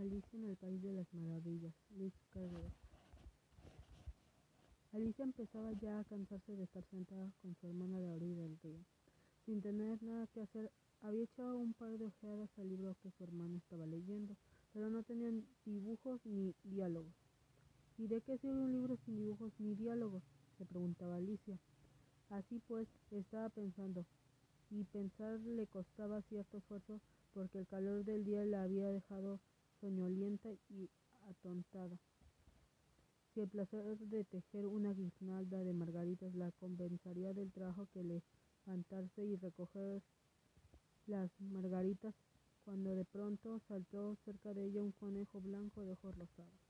Alicia en el País de las Maravillas, Luis Carrera. Alicia empezaba ya a cansarse de estar sentada con su hermana de la orilla del río. Sin tener nada que hacer, había echado un par de ojeadas al libro que su hermana estaba leyendo, pero no tenían dibujos ni diálogos. ¿Y de qué sirve un libro sin dibujos ni diálogos? se preguntaba Alicia. Así pues, estaba pensando, y pensar le costaba cierto esfuerzo porque el calor del día la había dejado soñolienta y atontada. Si el placer de tejer una guirnalda de margaritas la compensaría del trabajo que levantarse y recoger las margaritas, cuando de pronto saltó cerca de ella un conejo blanco de ojos rosados.